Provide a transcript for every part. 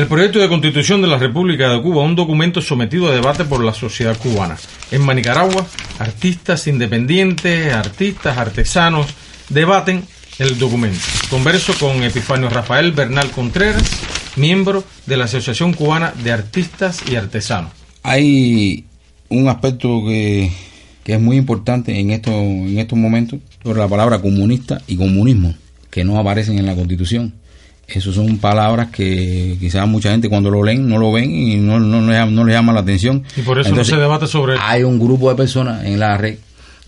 El proyecto de constitución de la República de Cuba, un documento sometido a debate por la sociedad cubana. En Manicaragua, artistas independientes, artistas, artesanos, debaten el documento. Converso con Epifanio Rafael Bernal Contreras, miembro de la Asociación Cubana de Artistas y Artesanos. Hay un aspecto que, es muy importante en, en estos momentos sobre la palabra comunista y comunismo, que no aparecen en la Constitución. Esas son palabras que quizás mucha gente cuando lo leen no lo ven y no, no, no, les llama la atención. Y por eso no se debate sobre eso. Hay un grupo de personas en la red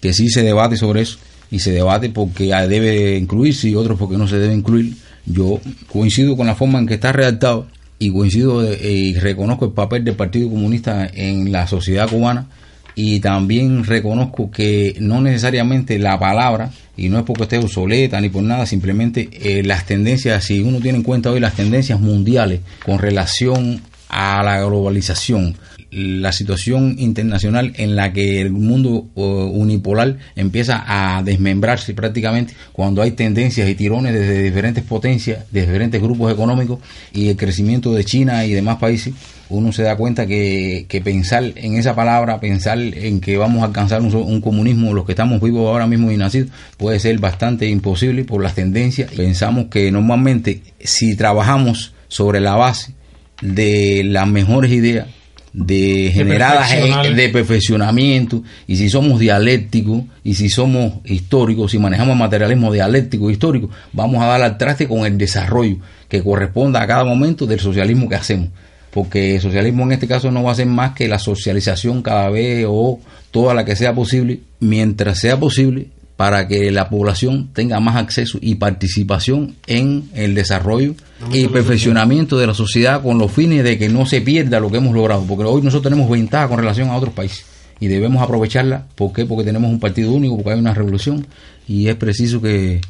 que sí se debate sobre eso y se debate porque debe incluirse y otros porque no se debe incluir. Yo coincido con la forma en que está redactado y coincido eh, y reconozco el papel del Partido Comunista en la sociedad cubana y también reconozco que no necesariamente la palabra, y no es porque esté obsoleta ni por nada, simplemente eh, las tendencias, si uno tiene en cuenta hoy las tendencias mundiales con relación a la globalización, la situación internacional en la que el mundo unipolar empieza a desmembrarse prácticamente cuando hay tendencias y tirones desde diferentes potencias, de diferentes grupos económicos y el crecimiento de China y demás países, uno se da cuenta que, pensar en esa palabra, pensar en que vamos a alcanzar un, un, comunismo, los que estamos vivos ahora mismo y nacidos, puede ser bastante imposible por las tendencias. Pensamos que normalmente si trabajamos sobre la base de las mejores ideas, de generadas de perfeccionamiento y si somos dialécticos y si somos históricos, si manejamos materialismo dialéctico e histórico, vamos a dar al traste con el desarrollo que corresponda a cada momento del socialismo que hacemos. Porque el socialismo en este caso no va a ser más que la socialización cada vez o toda la que sea posible, mientras sea posible, para que la población tenga más acceso y participación en el desarrollo y perfeccionamiento de la sociedad con los fines de que no se pierda lo que hemos logrado, porque hoy nosotros tenemos ventaja con relación a otros países y debemos aprovecharla, ¿por qué? Porque tenemos un partido único, porque hay una revolución y es preciso que,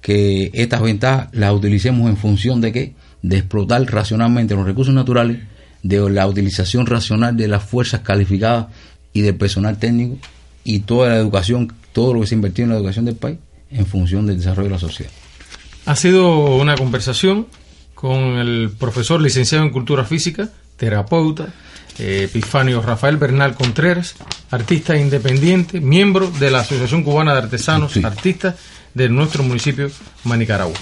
que estas ventajas las utilicemos en función de qué? De explotar racionalmente los recursos naturales, de la utilización racional de las fuerzas calificadas y del personal técnico y toda la educación todo lo que se ha invertido en la educación del país en función del desarrollo de la sociedad. Ha sido una conversación con el profesor licenciado en Cultura Física, terapeuta, eh, Epifanio Rafael Bernal Contreras, artista independiente, miembro de la Asociación Cubana de Artesanos, Artistas de nuestro municipio Manicaragua.